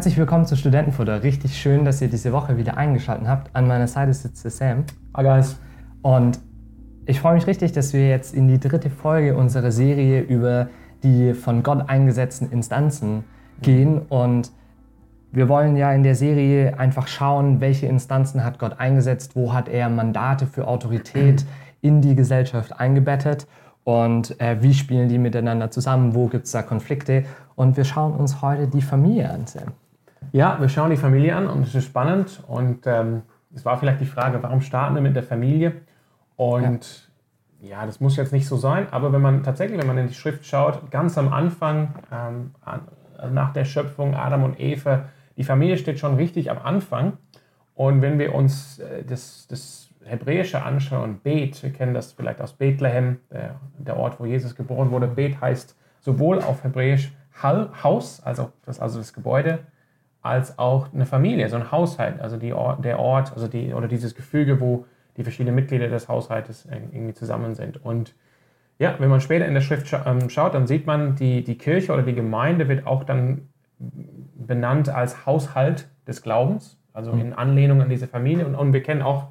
Herzlich willkommen zu Studentenfutter. Richtig schön, dass ihr diese Woche wieder eingeschaltet habt. An meiner Seite sitzt der Sam. Hi guys. Und ich freue mich richtig, dass wir jetzt in die dritte Folge unserer Serie über die von Gott eingesetzten Instanzen gehen. Und wir wollen ja in der Serie einfach schauen, welche Instanzen hat Gott eingesetzt, wo hat er Mandate für Autorität in die Gesellschaft eingebettet und äh, wie spielen die miteinander zusammen, wo gibt es da Konflikte. Und wir schauen uns heute die Familie an, Sam. Ja, wir schauen die Familie an und es ist spannend. Und ähm, es war vielleicht die Frage, warum starten wir mit der Familie? Und ja. ja. das muss jetzt nicht so sein, aber wenn man tatsächlich, wenn man in die Schrift schaut, ganz am Anfang, ähm, nach der Schöpfung Adam und Eva, die Familie steht schon richtig am Anfang. Und wenn wir uns äh, das, das Hebräische anschauen, Bet, wir kennen das vielleicht aus Bethlehem, der, der Ort, wo Jesus geboren wurde. Bet heißt sowohl auf Hebräisch Haus, also das, also das Gebäude, als auch eine Familie, so ein Haushalt, also die Ort, der Ort, also die, oder dieses Gefüge, wo die verschiedenen Mitglieder des Haushaltes irgendwie zusammen sind. Und ja, wenn man später in der Schrift ähm, schaut, dann sieht man, die, die Kirche oder die Gemeinde wird auch dann benannt als Haushalt des Glaubens, also in Anlehnung an diese Familie. Und, und wir kennen auch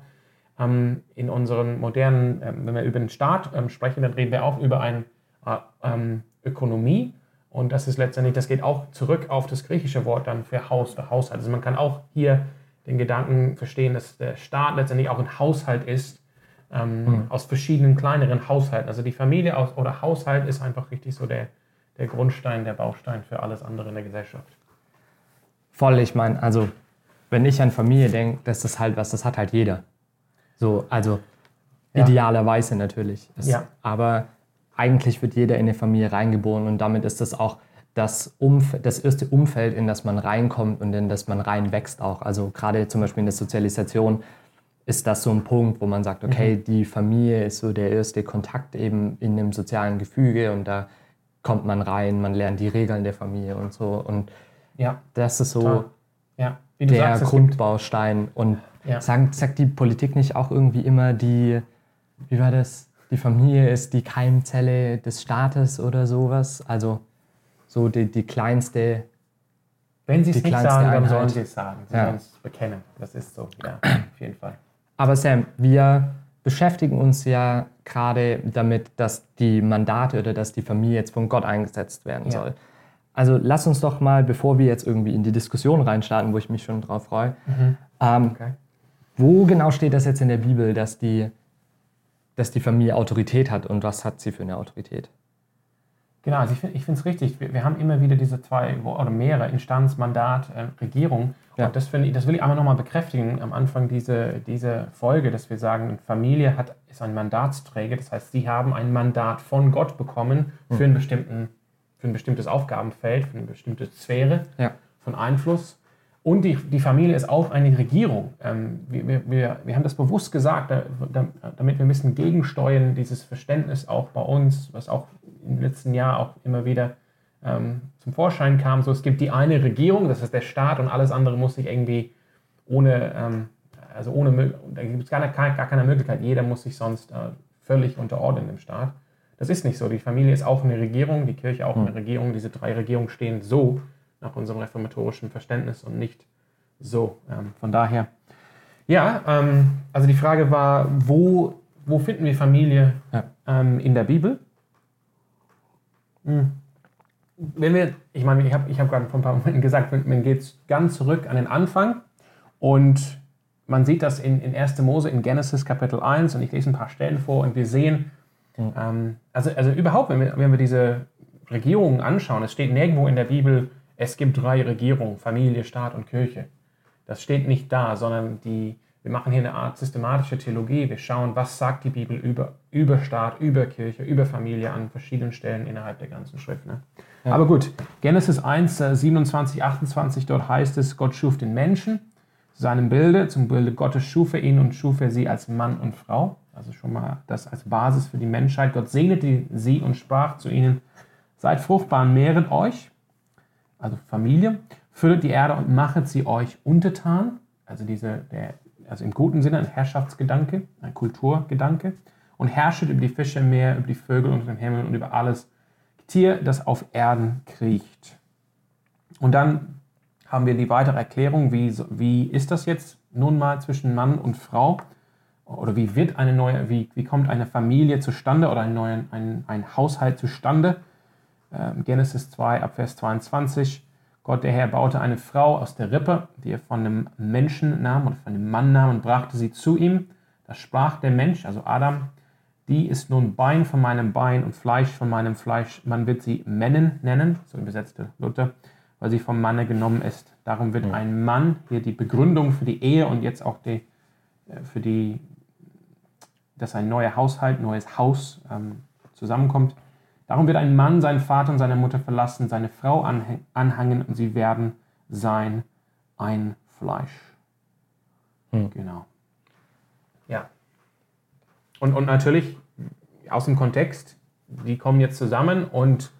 ähm, in unseren modernen, ähm, wenn wir über den Staat ähm, sprechen, dann reden wir auch über eine äh, Ökonomie. Und das ist letztendlich, das geht auch zurück auf das griechische Wort dann für Haus, für Haushalt. Also man kann auch hier den Gedanken verstehen, dass der Staat letztendlich auch ein Haushalt ist, ähm, mhm. aus verschiedenen kleineren Haushalten. Also die Familie aus, oder Haushalt ist einfach richtig so der, der Grundstein, der Baustein für alles andere in der Gesellschaft. Voll, ich meine, also wenn ich an Familie denke, das ist halt was, das hat halt jeder. So, also ja. idealerweise natürlich. Es, ja. Aber eigentlich wird jeder in eine Familie reingeboren und damit ist das auch das, Umf das erste Umfeld, in das man reinkommt und in das man reinwächst auch. Also gerade zum Beispiel in der Sozialisation ist das so ein Punkt, wo man sagt, okay, mhm. die Familie ist so der erste Kontakt eben in dem sozialen Gefüge und da kommt man rein, man lernt die Regeln der Familie und so. Und ja, das ist so ja. der sagst, Grundbaustein. Und ja. sagt, sagt die Politik nicht auch irgendwie immer die, wie war das? Die Familie ist die Keimzelle des Staates oder sowas? Also so die, die kleinste. Wenn sie es nicht sagen, Einheit. dann sollen sie es sagen. Sie ja. sollen es bekennen. Das ist so, ja, auf jeden Fall. Aber Sam, wir beschäftigen uns ja gerade damit, dass die Mandate oder dass die Familie jetzt von Gott eingesetzt werden ja. soll. Also lass uns doch mal, bevor wir jetzt irgendwie in die Diskussion reinstarten, wo ich mich schon drauf freue, mhm. ähm, okay. wo genau steht das jetzt in der Bibel, dass die, dass die Familie Autorität hat und was hat sie für eine Autorität? Genau, also ich finde es richtig. Wir, wir, haben immer wieder diese zwei oder mehrere Instanz, Mandat, äh, Regierung. Ja. Und das, ich, das will ich einmal nochmal bekräftigen am Anfang dieser diese Folge, dass wir sagen, Familie hat, ist ein Mandatsträger. Das heißt, sie haben ein Mandat von Gott bekommen für hm. einen bestimmten für ein bestimmtes Aufgabenfeld, für eine bestimmte Sphäre ja. von Einfluss. Und die, die Familie ist auch eine Regierung. Ähm, wir, wir, wir haben das bewusst gesagt, damit wir ein bisschen gegensteuern, dieses Verständnis auch bei uns, was auch im letzten Jahr auch immer wieder ähm, zum Vorschein kam. So, es gibt die eine Regierung, das ist der Staat, und alles andere muss sich irgendwie ohne, ähm, also ohne, da gibt es gar, gar keine Möglichkeit, jeder muss sich sonst äh, völlig unterordnen dem Staat. Das ist nicht so. Die Familie ist auch eine Regierung, die Kirche auch eine hm. Regierung. Diese drei Regierungen stehen so nach unserem reformatorischen Verständnis und nicht so. Ähm, von daher, ja, ähm, also die Frage war, wo, wo finden wir Familie ja. ähm, in der Bibel? Hm. Wenn wir, ich meine, ich habe ich hab gerade vor ein paar Momenten gesagt, man geht ganz zurück an den Anfang und man sieht das in, in 1. Mose, in Genesis Kapitel 1 und ich lese ein paar Stellen vor und wir sehen, Mhm. Also, also überhaupt, wenn wir, wenn wir diese Regierungen anschauen, es steht nirgendwo in der Bibel, es gibt drei Regierungen, Familie, Staat und Kirche. Das steht nicht da, sondern die, wir machen hier eine Art systematische Theologie. Wir schauen, was sagt die Bibel über, über Staat, über Kirche, über Familie an verschiedenen Stellen innerhalb der ganzen Schrift. Ne? Ja. Aber gut, Genesis 1, 27, 28, dort heißt es, Gott schuf den Menschen zu seinem Bilde, zum Bilde Gottes schuf er ihn und schuf er sie als Mann und Frau. Also schon mal das als Basis für die Menschheit. Gott segnete sie und sprach zu ihnen, seid fruchtbar und mehret euch, also Familie, füllet die Erde und machet sie euch untertan. Also, diese, der, also im guten Sinne ein Herrschaftsgedanke, ein Kulturgedanke. Und herrschet über die Fische im Meer, über die Vögel unter dem Himmel und über alles Tier, das auf Erden kriecht. Und dann haben wir die weitere Erklärung, wie, wie ist das jetzt nun mal zwischen Mann und Frau? Oder wie wird eine neue, wie, wie kommt eine Familie zustande oder ein, neuen, ein, ein Haushalt zustande? Ähm, Genesis 2 ab Vers 22. Gott der Herr baute eine Frau aus der Rippe, die er von einem Menschen nahm und von einem Mann nahm und brachte sie zu ihm. Da sprach der Mensch, also Adam, die ist nun Bein von meinem Bein und Fleisch von meinem Fleisch. Man wird sie Männen nennen, so übersetzte Luther, weil sie vom Manne genommen ist. Darum wird ein Mann hier die Begründung für die Ehe und jetzt auch die, äh, für die, dass ein neuer Haushalt, neues Haus ähm, zusammenkommt. Darum wird ein Mann seinen Vater und seine Mutter verlassen, seine Frau anhangen und sie werden sein ein Fleisch. Hm. Genau. Ja. Und, und natürlich aus dem Kontext, die kommen jetzt zusammen und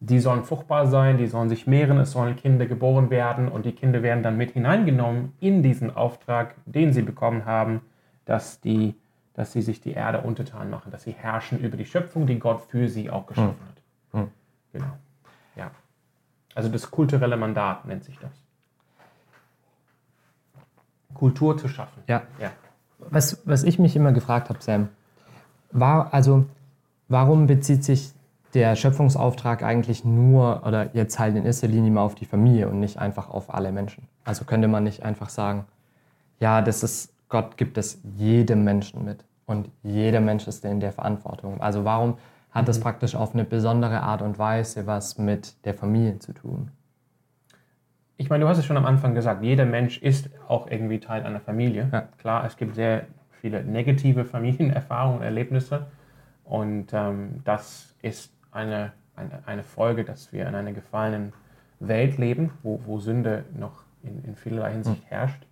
die sollen fruchtbar sein, die sollen sich mehren, es sollen Kinder geboren werden und die Kinder werden dann mit hineingenommen in diesen Auftrag, den sie bekommen haben, dass die dass sie sich die Erde untertan machen, dass sie herrschen über die Schöpfung, die Gott für sie auch geschaffen hm. hat. Hm. Genau. Ja. Also das kulturelle Mandat nennt sich das. Kultur zu schaffen. Ja. ja. Was, was ich mich immer gefragt habe, Sam, war also, warum bezieht sich der Schöpfungsauftrag eigentlich nur oder jetzt halt in erster Linie mal auf die Familie und nicht einfach auf alle Menschen? Also könnte man nicht einfach sagen, ja, das ist, Gott gibt es jedem Menschen mit. Und jeder Mensch ist in der Verantwortung. Also warum hat das mhm. praktisch auf eine besondere Art und Weise was mit der Familie zu tun? Ich meine, du hast es schon am Anfang gesagt, jeder Mensch ist auch irgendwie Teil einer Familie. Ja. Klar, es gibt sehr viele negative Familienerfahrungen, Erlebnisse. Und ähm, das ist eine, eine, eine, Folge, dass wir in einer gefallenen Welt leben, wo, wo Sünde noch in, in vielerlei Hinsicht mhm. herrscht.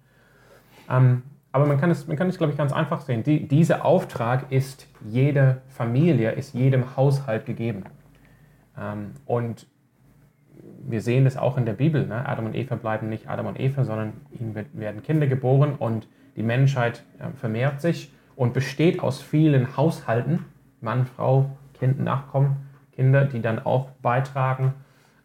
Ähm, aber man kann es, man kann es glaube ich, ganz einfach sehen. Die, dieser Auftrag ist jeder Familie, ist jedem Haushalt gegeben. Ähm, und wir sehen das auch in der Bibel. Ne? Adam und Eva bleiben nicht Adam und Eva, sondern ihnen werden Kinder geboren und die Menschheit äh, vermehrt sich und besteht aus vielen Haushalten, Mann, Frau, Kind, Nachkommen, Kinder, die dann auch beitragen,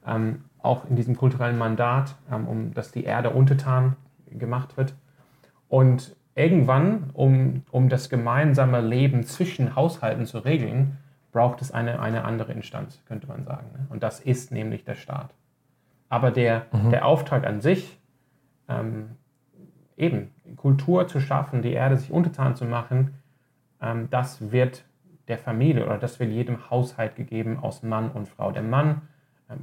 ähm, auch in diesem kulturellen Mandat, ähm, um dass die Erde untertan gemacht wird. Und irgendwann, um, um das gemeinsame Leben zwischen Haushalten zu regeln, braucht es eine, eine andere Instanz, könnte man sagen. Ne? Und das ist nämlich der Staat. Aber der, mhm. der Auftrag an sich, ähm, eben Kultur zu schaffen, die Erde sich untertan zu machen, ähm, das wird der Familie oder das wird jedem Haushalt gegeben aus Mann und Frau. Der Mann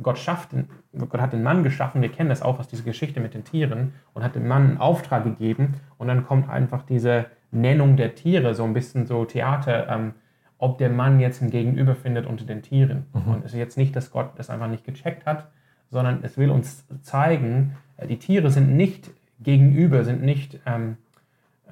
Gott, schafft, Gott hat den Mann geschaffen, wir kennen das auch aus dieser Geschichte mit den Tieren, und hat dem Mann einen Auftrag gegeben. Und dann kommt einfach diese Nennung der Tiere, so ein bisschen so Theater, ähm, ob der Mann jetzt ein Gegenüber findet unter den Tieren. Mhm. Und es ist jetzt nicht, dass Gott das einfach nicht gecheckt hat, sondern es will uns zeigen, äh, die Tiere sind nicht gegenüber, sind nicht, ähm,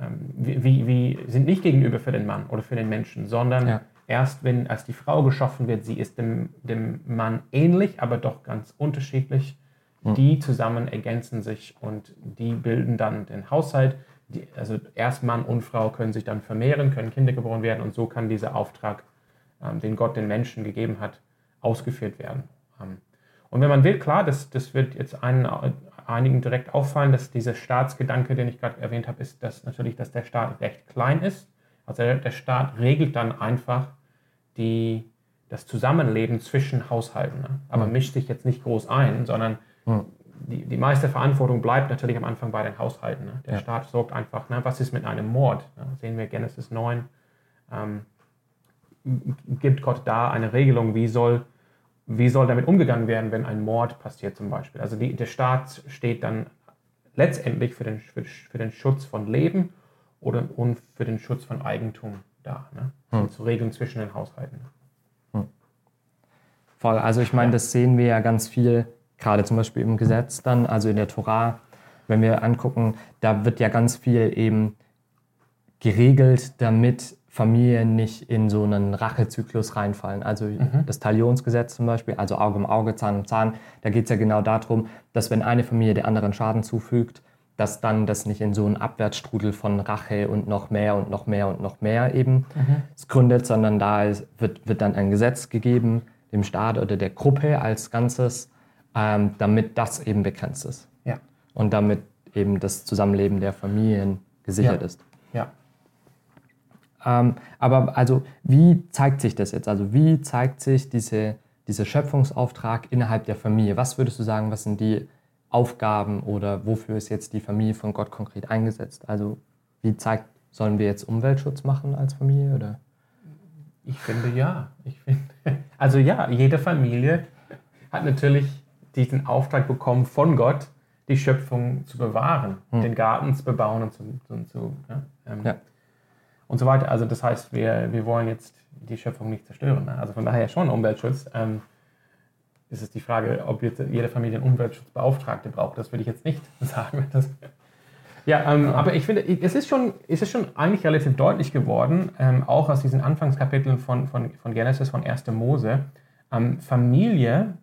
ähm, wie, wie, sind nicht gegenüber für den Mann oder für den Menschen, sondern ja erst wenn als die Frau geschaffen wird, sie ist dem, dem Mann ähnlich, aber doch ganz unterschiedlich. Mhm. Die zusammen ergänzen sich und die bilden dann den Haushalt. Die, also erst Mann und Frau können sich dann vermehren, können Kinder geboren werden und so kann dieser Auftrag, ähm, den Gott den Menschen gegeben hat, ausgeführt werden. Ähm, und wenn man will, klar, das, das wird jetzt einen, einigen direkt auffallen, dass dieser Staatsgedanke, den ich gerade erwähnt habe, ist, dass natürlich, dass der Staat recht klein ist also der Staat regelt dann einfach die, das Zusammenleben zwischen Haushalten, ne? aber mhm. mischt sich jetzt nicht groß ein, sondern mhm. die, die meiste Verantwortung bleibt natürlich am Anfang bei den Haushalten. Ne? Der ja. Staat sorgt einfach, ne? was ist mit einem Mord? Ne? Sehen wir Genesis 9. Ähm, gibt Gott da eine Regelung, wie soll, wie soll damit umgegangen werden, wenn ein Mord passiert zum Beispiel. Also die, der Staat steht dann letztendlich für den, für, für den Schutz von Leben oder und für den Schutz von Eigentum da. Ne? Hm. Zu regeln zwischen den Haushalten. Hm. Voll. Also ich meine, das sehen wir ja ganz viel, gerade zum Beispiel im Gesetz dann, also in der Torah, wenn wir angucken, da wird ja ganz viel eben geregelt, damit Familien nicht in so einen Rachezyklus reinfallen. Also mhm. das Talionsgesetz zum Beispiel, also Auge um Auge, Zahn um Zahn, da geht es ja genau darum, dass wenn eine Familie der anderen Schaden zufügt, dass dann das nicht in so einen Abwärtsstrudel von Rache und noch mehr und noch mehr und noch mehr eben mhm. gründet, sondern da wird, wird dann ein Gesetz gegeben, dem Staat oder der Gruppe als Ganzes, ähm, damit das eben begrenzt ist. Ja. und damit eben das Zusammenleben der Familien gesichert ja. ist. Ja. Ähm, aber also, wie zeigt sich das jetzt? Also, wie zeigt sich diese, dieser Schöpfungsauftrag innerhalb der Familie? Was würdest du sagen, was sind die Aufgaben oder wofür ist jetzt die Familie von Gott konkret eingesetzt? Also, wie zeigt, sollen wir jetzt Umweltschutz machen als Familie? Oder? Ich finde ja. Ich finde, also ja, jede Familie hat natürlich diesen Auftrag bekommen von Gott, die Schöpfung zu bewahren, hm. den Garten zu bebauen und, zu, und, zu, ja, ähm, ja. und so weiter. Also das heißt, wir, wir wollen jetzt die Schöpfung nicht zerstören. Ne? Also von daher schon Umweltschutz. Ähm, ist es die Frage, ob jetzt jede Familie einen Umweltschutzbeauftragte braucht. Das würde ich jetzt nicht sagen. Ja, ähm, aber ich finde, es ist schon, es ist schon eigentlich relativ deutlich geworden, ähm, auch aus diesen Anfangskapiteln von, von, von Genesis, von 1. Mose. Ähm, Familie,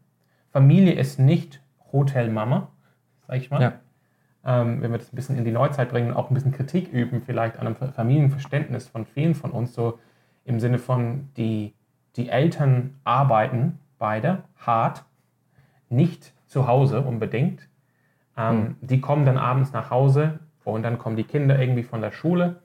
Familie ist nicht Hotel Mama, sag ich mal. Ja. Ähm, wenn wir das ein bisschen in die Neuzeit bringen und auch ein bisschen Kritik üben, vielleicht an einem Familienverständnis von vielen von uns, so im Sinne von, die, die Eltern arbeiten beide hart, nicht zu Hause unbedingt. Ähm, mhm. Die kommen dann abends nach Hause und dann kommen die Kinder irgendwie von der Schule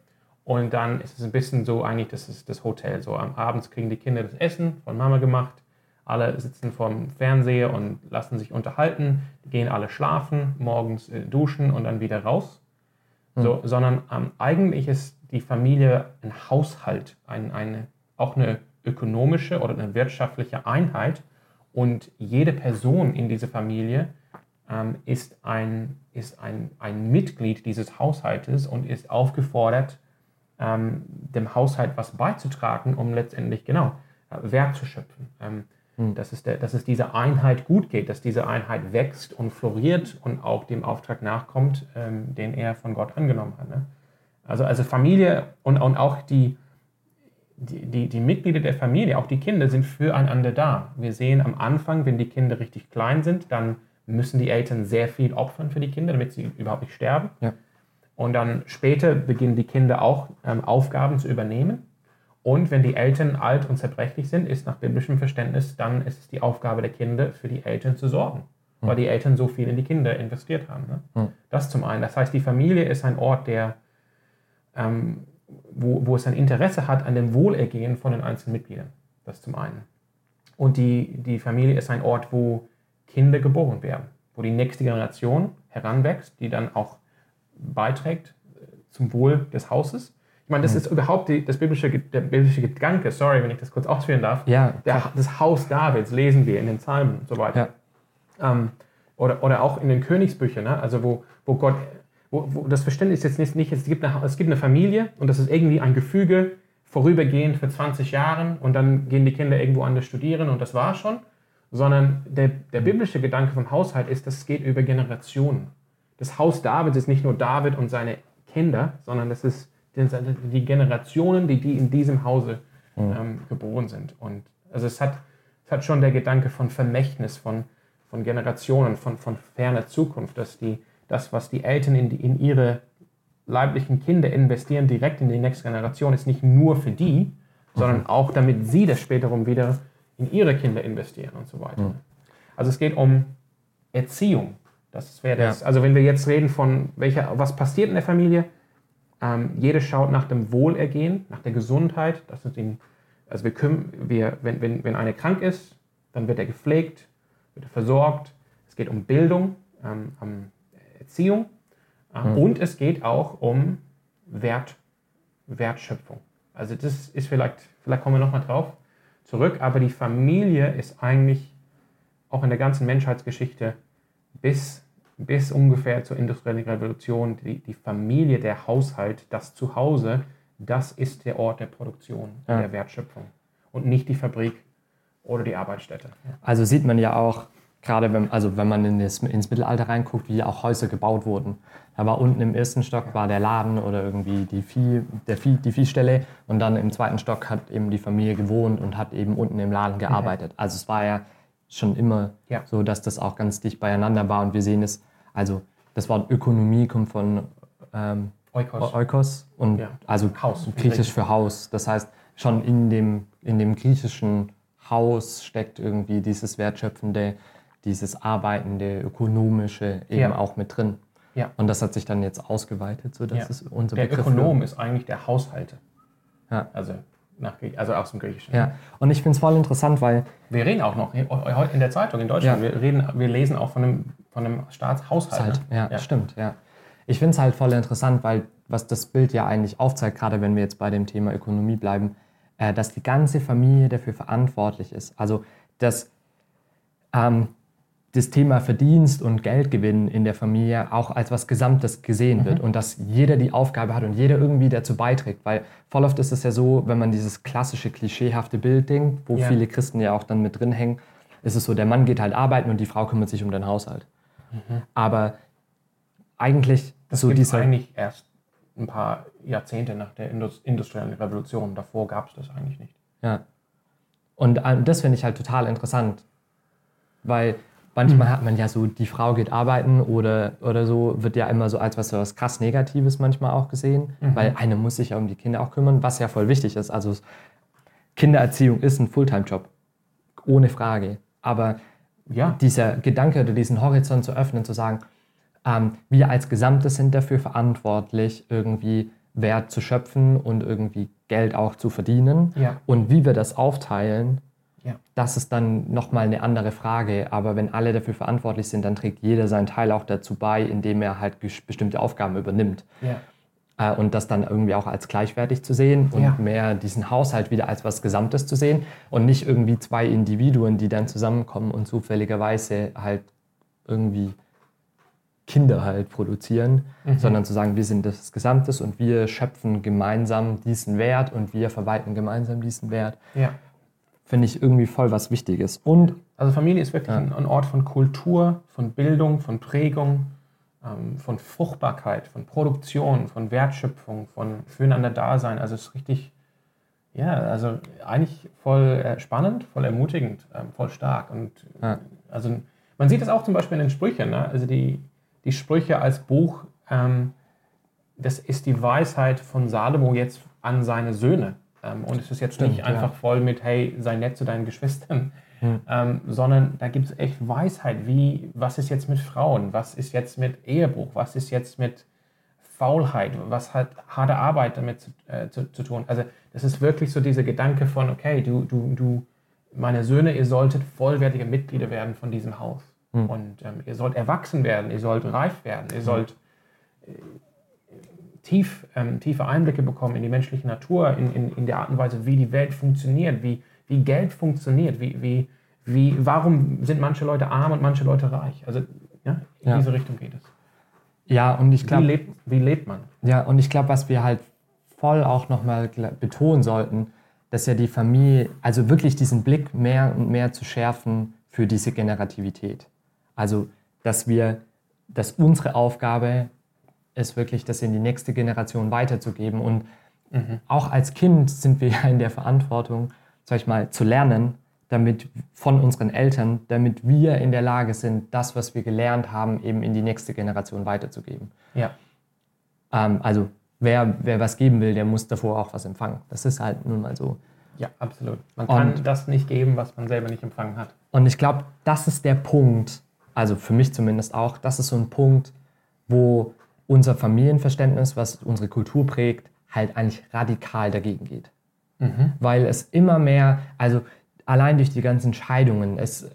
und dann ist es ein bisschen so eigentlich, das ist das Hotel. So am Abend kriegen die Kinder das Essen von Mama gemacht alle sitzen vorm Fernseher und lassen sich unterhalten, gehen alle schlafen, morgens äh, duschen und dann wieder raus. Mhm. So, sondern ähm, eigentlich ist die Familie ein Haushalt, ein, eine, auch eine ökonomische oder eine wirtschaftliche Einheit. Und jede Person in dieser Familie ähm, ist, ein, ist ein, ein Mitglied dieses Haushaltes und ist aufgefordert, ähm, dem Haushalt was beizutragen, um letztendlich genau äh, Wert zu schöpfen. Ähm, hm. Dass es, der, dass es dieser Einheit gut geht, dass diese Einheit wächst und floriert und auch dem Auftrag nachkommt, ähm, den er von Gott angenommen hat. Ne? Also, also Familie und, und auch die, die, die, die Mitglieder der Familie, auch die Kinder, sind füreinander da. Wir sehen am Anfang, wenn die Kinder richtig klein sind, dann müssen die Eltern sehr viel opfern für die Kinder, damit sie überhaupt nicht sterben. Ja. Und dann später beginnen die Kinder auch ähm, Aufgaben zu übernehmen. Und wenn die Eltern alt und zerbrechlich sind, ist nach biblischem Verständnis, dann ist es die Aufgabe der Kinder, für die Eltern zu sorgen, mhm. weil die Eltern so viel in die Kinder investiert haben. Ne? Mhm. Das zum einen. Das heißt, die Familie ist ein Ort, der, ähm, wo, wo es ein Interesse hat an dem Wohlergehen von den einzelnen Mitgliedern. Das zum einen. Und die, die Familie ist ein Ort, wo Kinder geboren werden, wo die nächste Generation heranwächst, die dann auch beiträgt äh, zum Wohl des Hauses ich meine, das mhm. ist überhaupt die, das biblische, der biblische Gedanke, sorry, wenn ich das kurz ausführen darf. Ja, der, das Haus Davids lesen wir in den Psalmen und so weiter. Ja. Ähm, oder, oder auch in den Königsbüchern, ne? also wo, wo Gott, wo, wo das Verständnis jetzt nicht, nicht es, gibt eine, es gibt eine Familie und das ist irgendwie ein Gefüge, vorübergehend für 20 Jahre und dann gehen die Kinder irgendwo anders studieren und das war schon, sondern der, der biblische Gedanke vom Haushalt ist, das geht über Generationen. Das Haus Davids ist nicht nur David und seine Kinder, sondern das ist die Generationen, die, die in diesem Hause ähm, geboren sind. Und also es hat, es hat schon der Gedanke von Vermächtnis, von, von Generationen, von, von ferner Zukunft, dass die, das, was die Eltern in, in ihre leiblichen Kinder investieren, direkt in die nächste Generation, ist nicht nur für die, mhm. sondern auch damit sie das späterum wieder in ihre Kinder investieren und so weiter. Mhm. Also es geht um Erziehung. Das wäre das. Ja. Also wenn wir jetzt reden von welcher, was passiert in der Familie, ähm, jeder schaut nach dem Wohlergehen, nach der Gesundheit. Das ist den, also wir können, wir, wenn, wenn, wenn einer krank ist, dann wird er gepflegt, wird er versorgt. Es geht um Bildung, ähm, Erziehung äh, mhm. und es geht auch um Wert, Wertschöpfung. Also das ist vielleicht, vielleicht kommen wir nochmal drauf zurück, aber die Familie ist eigentlich auch in der ganzen Menschheitsgeschichte bis bis ungefähr zur industriellen Revolution die, die Familie, der Haushalt, das Zuhause, das ist der Ort der Produktion, ja. der Wertschöpfung und nicht die Fabrik oder die Arbeitsstätte. Also sieht man ja auch, gerade wenn, also wenn man in das, ins Mittelalter reinguckt, wie auch Häuser gebaut wurden. Da war unten im ersten Stock war der Laden oder irgendwie die, Vieh, der Vieh, die Viehstelle und dann im zweiten Stock hat eben die Familie gewohnt und hat eben unten im Laden gearbeitet. Also es war ja schon immer ja. so, dass das auch ganz dicht beieinander war und wir sehen es also das Wort Ökonomie kommt von ähm, Oikos. Oikos und ja. also Haus, griechisch für Haus. Das heißt, schon in dem, in dem griechischen Haus steckt irgendwie dieses Wertschöpfende, dieses Arbeitende, Ökonomische eben ja. auch mit drin. Ja. Und das hat sich dann jetzt ausgeweitet, sodass ja. es unser Der Begriff Ökonom ist eigentlich der Haushalter. Ja. Also, nach, also aus dem Griechischen. Ja. Und ich finde es voll interessant, weil. Wir reden auch noch in der Zeitung in Deutschland. Ja. Wir, reden, wir lesen auch von einem, von einem Staatshaushalt. Ja, ja, stimmt, ja. Ich finde es halt voll interessant, weil was das Bild ja eigentlich aufzeigt, gerade wenn wir jetzt bei dem Thema Ökonomie bleiben, äh, dass die ganze Familie dafür verantwortlich ist. Also, dass ähm, das Thema Verdienst und Geldgewinn in der Familie auch als was Gesamtes gesehen mhm. wird und dass jeder die Aufgabe hat und jeder irgendwie dazu beiträgt. Weil voll oft ist es ja so, wenn man dieses klassische, klischeehafte Bild denkt, wo ja. viele Christen ja auch dann mit drin hängen, ist es so, der Mann geht halt arbeiten und die Frau kümmert sich um den Haushalt. Mhm. Aber eigentlich das so dieser... eigentlich erst ein paar Jahrzehnte nach der industriellen Revolution. Davor gab es das eigentlich nicht. Ja. Und ähm, das finde ich halt total interessant, weil manchmal mhm. hat man ja so, die Frau geht arbeiten oder, oder so, wird ja immer so als was, was krass Negatives manchmal auch gesehen, mhm. weil eine muss sich ja um die Kinder auch kümmern, was ja voll wichtig ist. Also Kindererziehung ist ein Fulltime-Job, ohne Frage. Aber ja. dieser Gedanke oder diesen Horizont zu öffnen, zu sagen, ähm, wir als Gesamtes sind dafür verantwortlich, irgendwie Wert zu schöpfen und irgendwie Geld auch zu verdienen. Ja. Und wie wir das aufteilen, ja. das ist dann nochmal eine andere Frage. Aber wenn alle dafür verantwortlich sind, dann trägt jeder seinen Teil auch dazu bei, indem er halt bestimmte Aufgaben übernimmt. Ja. Äh, und das dann irgendwie auch als gleichwertig zu sehen und ja. mehr diesen Haushalt wieder als was Gesamtes zu sehen und nicht irgendwie zwei Individuen, die dann zusammenkommen und zufälligerweise halt irgendwie Kinder halt produzieren, mhm. sondern zu sagen, wir sind das Gesamtes und wir schöpfen gemeinsam diesen Wert und wir verwalten gemeinsam diesen Wert. Ja. Finde ich irgendwie voll was Wichtiges. Und also Familie ist wirklich ja. ein, Ort von Kultur, von Bildung, von Prägung, ähm, von Fruchtbarkeit, von Produktion, von Wertschöpfung, von füreinander Dasein. Also es ist richtig, ja, also eigentlich voll äh, spannend, voll ermutigend, äh, voll stark. Und ja. also man sieht das auch zum Beispiel in den Sprüchen. Ne? Also die, die Sprüche als Buch, ähm, das ist die Weisheit von Salomo jetzt an seine Söhne. Ähm, und es ist jetzt Stimmt, nicht einfach ja. voll mit, hey, sei nett zu deinen Geschwistern, hm. ähm, sondern da gibt es echt Weisheit, wie, was ist jetzt mit Frauen, was ist jetzt mit Ehebruch, was ist jetzt mit Faulheit, was hat harte Arbeit damit zu, äh, zu, zu tun. Also das ist wirklich so dieser Gedanke von, okay, du, du, du, meine Söhne, ihr solltet vollwertige Mitglieder werden von diesem Haus. Mhm. Und ähm, ihr sollt erwachsen werden, ihr sollt reif werden, ihr hm. sollt äh, tief, ähm, tiefe Einblicke bekommen in die menschliche Natur, in, in, in der Art und Weise, wie die Welt funktioniert, wie, wie Geld funktioniert, wie, wie, wie, warum sind manche Leute arm und manche Leute reich. Also ja, in ja. diese Richtung geht es. Ja, und ich glaube. Wie wie lebt man? Ja, und ich glaube, was wir halt voll auch nochmal betonen sollten, dass ja die Familie, also wirklich diesen Blick mehr und mehr zu schärfen für diese Generativität. Also, dass wir, dass unsere Aufgabe ist wirklich, das in die nächste Generation weiterzugeben. Und mhm. auch als Kind sind wir ja in der Verantwortung, sag ich mal, zu lernen, damit von unseren Eltern, damit wir in der Lage sind, das, was wir gelernt haben, eben in die nächste Generation weiterzugeben. Ja. Ähm, also wer, wer was geben will, der muss davor auch was empfangen. Das ist halt nun mal so. Ja, absolut. Man kann und, das nicht geben, was man selber nicht empfangen hat. Und ich glaube, das ist der Punkt, also für mich zumindest auch, das ist so ein Punkt, wo unser Familienverständnis, was unsere Kultur prägt, halt eigentlich radikal dagegen geht. Mhm. Weil es immer mehr, also allein durch die ganzen Scheidungen, es,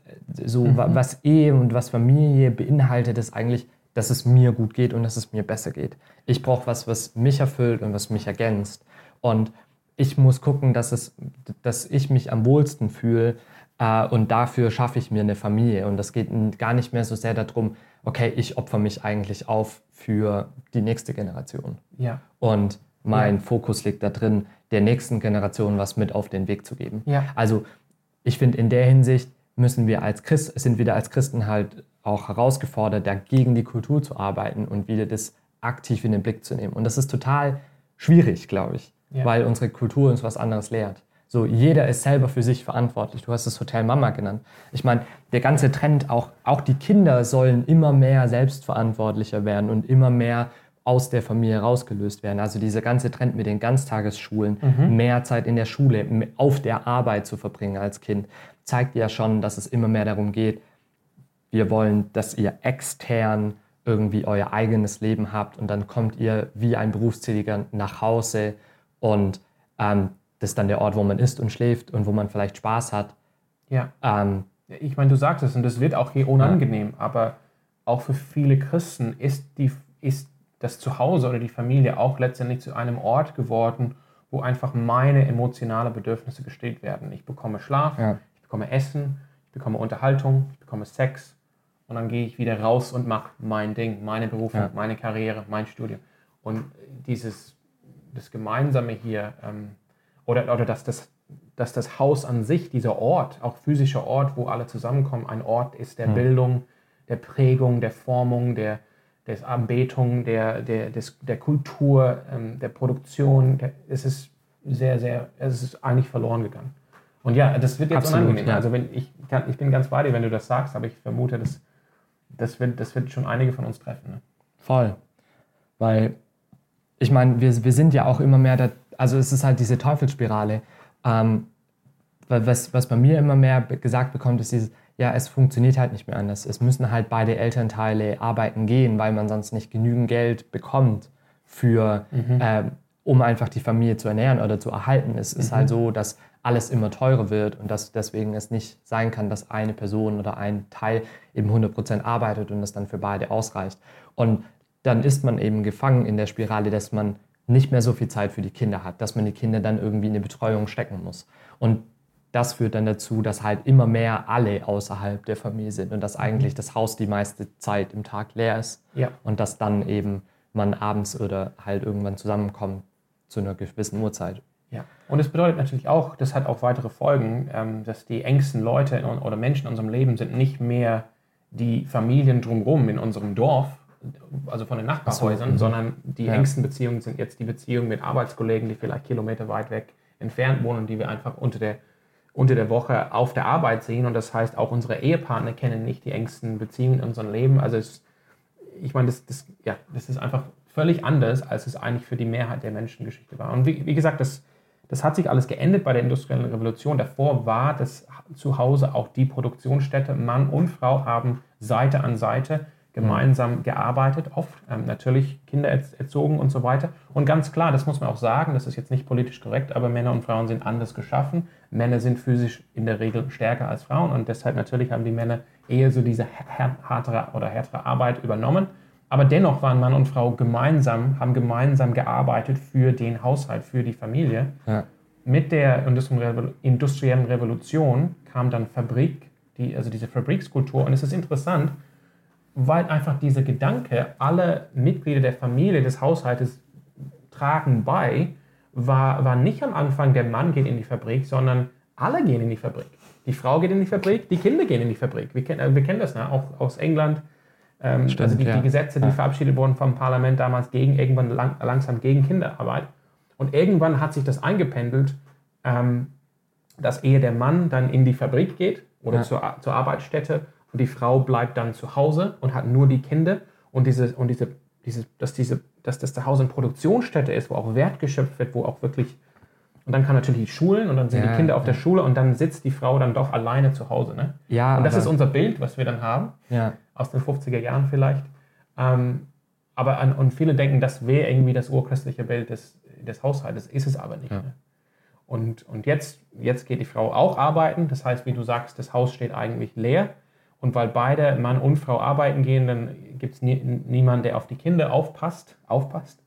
so mhm. was Ehe und was Familie beinhaltet, ist eigentlich, dass es mir gut geht und dass es mir besser geht. Ich brauche was, was mich erfüllt und was mich ergänzt. Und ich muss gucken, dass, es, dass ich mich am wohlsten fühle, äh, und dafür schaffe ich mir eine Familie. Und das geht gar nicht mehr so sehr darum, okay, ich opfer mich eigentlich auf für die nächste Generation. Ja. Und mein ja. Fokus liegt da drin, der nächsten Generation was mit auf den Weg zu geben. Ja. Also ich finde, in der Hinsicht müssen wir als Christ, sind wir als Christen halt auch herausgefordert, dagegen die Kultur zu arbeiten und wieder das aktiv in den Blick zu nehmen. Und das ist total schwierig, glaube ich, ja. weil unsere Kultur uns was anderes lehrt. So, jeder ist selber für sich verantwortlich. Du hast das Hotel Mama genannt. Ich meine, der ganze Trend, auch, auch die Kinder sollen immer mehr selbstverantwortlicher werden und immer mehr aus der Familie rausgelöst werden. Also dieser ganze Trend mit den Ganztagesschulen, mhm. mehr Zeit in der Schule, auf der Arbeit zu verbringen als Kind, zeigt ja schon, dass es immer mehr darum geht, wir wollen, dass ihr extern irgendwie euer eigenes Leben habt und dann kommt ihr wie ein Berufstätiger nach Hause und ähm, das ist dann der Ort, wo man isst und schläft und wo man vielleicht Spaß hat. Ja. Ähm, ich meine, du sagst es und das wird auch hier unangenehm, ja. aber auch für viele Christen ist, die, ist das Zuhause oder die Familie auch letztendlich zu einem Ort geworden, wo einfach meine emotionalen Bedürfnisse gestillt werden. Ich bekomme Schlaf, ja. ich bekomme Essen, ich bekomme Unterhaltung, ich bekomme Sex und dann gehe ich wieder raus und mache mein Ding, meine Berufung, ja. meine Karriere, mein Studium. Und dieses das Gemeinsame hier ähm, oder, oder dass, das, dass das Haus an sich, dieser Ort, auch physischer Ort, wo alle zusammenkommen, ein Ort ist der ja. Bildung, der Prägung, der Formung, der, der Anbetung, der, der, des, der Kultur, ähm, der Produktion. Der, es ist sehr, sehr, es ist eigentlich verloren gegangen. Und ja, das wird jetzt Absolut, unangenehm. Ja. Also wenn ich, kann, ich bin ganz bei dir, wenn du das sagst, aber ich vermute, das, das, wird, das wird schon einige von uns treffen. Ne? Voll. Weil, ich meine, wir, wir sind ja auch immer mehr, da, also es ist halt diese Teufelsspirale. Ähm, was, was bei mir immer mehr gesagt bekommt, ist dieses, ja, es funktioniert halt nicht mehr anders. Es müssen halt beide Elternteile arbeiten gehen, weil man sonst nicht genügend Geld bekommt für, mhm. äh, um einfach die Familie zu ernähren oder zu erhalten. Es mhm. ist halt so, dass alles immer teurer wird und dass deswegen es nicht sein kann, dass eine Person oder ein Teil eben 100% arbeitet und das dann für beide ausreicht. Und dann ist man eben gefangen in der Spirale, dass man nicht mehr so viel Zeit für die Kinder hat, dass man die Kinder dann irgendwie in eine Betreuung stecken muss. Und das führt dann dazu, dass halt immer mehr alle außerhalb der Familie sind und dass eigentlich das Haus die meiste Zeit im Tag leer ist ja. und dass dann eben man abends oder halt irgendwann zusammenkommt zu einer gewissen Uhrzeit. Ja, und es bedeutet natürlich auch, das hat auch weitere Folgen, ähm, dass die engsten Leute oder Menschen in unserem Leben sind nicht mehr die Familien drumherum in unserem Dorf, also von den Nachbarhäusern, so, mhm. sondern die ja. engsten Beziehungen sind jetzt die Beziehungen mit Arbeitskollegen, die vielleicht Kilometer weit weg entfernt wohnen, die wir einfach unter der unter der Woche auf der Arbeit sehen. Und das heißt, auch unsere Ehepartner kennen nicht die engsten Beziehungen in unserem Leben. Also es, ich meine, das, das, ja, das ist einfach völlig anders, als es eigentlich für die Mehrheit der Menschengeschichte war. Und wie, wie gesagt, das, das hat sich alles geendet bei der industriellen Revolution. Davor war das Zuhause auch die Produktionsstätte. Mann und Frau haben Seite an Seite gemeinsam gearbeitet, oft ähm, natürlich Kinder erzogen und so weiter. Und ganz klar, das muss man auch sagen, das ist jetzt nicht politisch korrekt, aber Männer und Frauen sind anders geschaffen. Männer sind physisch in der Regel stärker als Frauen und deshalb natürlich haben die Männer eher so diese härtere oder härtere Arbeit übernommen. Aber dennoch waren Mann und Frau gemeinsam, haben gemeinsam gearbeitet für den Haushalt, für die Familie. Ja. Mit der industriellen Revolution kam dann Fabrik, die, also diese Fabrikskultur. Und es ist interessant, weil einfach dieser Gedanke, alle Mitglieder der Familie, des Haushaltes tragen bei, war, war nicht am Anfang, der Mann geht in die Fabrik, sondern alle gehen in die Fabrik. Die Frau geht in die Fabrik, die Kinder gehen in die Fabrik. Wir, kennen, wir kennen das ne? auch aus England. Ähm, Stimmt, also die, ja. die Gesetze, die ja. verabschiedet wurden vom Parlament damals gegen irgendwann lang, langsam gegen Kinderarbeit. Und irgendwann hat sich das eingependelt, ähm, dass ehe der Mann dann in die Fabrik geht oder ja. zur, zur Arbeitsstätte und die Frau bleibt dann zu Hause und hat nur die Kinder und diese und diese, diese, dass diese, dass das zu Hause eine Produktionsstätte ist, wo auch Wert geschöpft wird, wo auch wirklich und dann kann natürlich die Schulen und dann sind ja, die Kinder auf ja. der Schule und dann sitzt die Frau dann doch alleine zu Hause. Ne? Ja, und das ist unser Bild, was wir dann haben, ja. aus den 50er Jahren vielleicht. Ähm, aber an, und viele denken, das wäre irgendwie das urchristliche Bild des, des Haushaltes, ist es aber nicht. Ne? Und, und jetzt, jetzt geht die Frau auch arbeiten, das heißt, wie du sagst, das Haus steht eigentlich leer und weil beide Mann und Frau arbeiten gehen, dann gibt es nie, niemanden, der auf die Kinder aufpasst, aufpasst,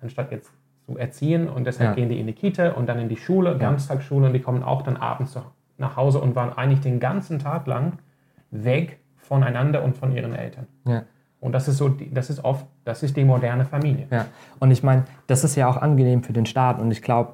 anstatt jetzt zu erziehen. Und deshalb ja. gehen die in die Kita und dann in die Schule. Ganztagsschule, und die kommen auch dann abends nach Hause und waren eigentlich den ganzen Tag lang weg voneinander und von ihren Eltern. Ja. Und das ist so, das ist oft, das ist die moderne Familie. Ja. Und ich meine, das ist ja auch angenehm für den Staat. Und ich glaube,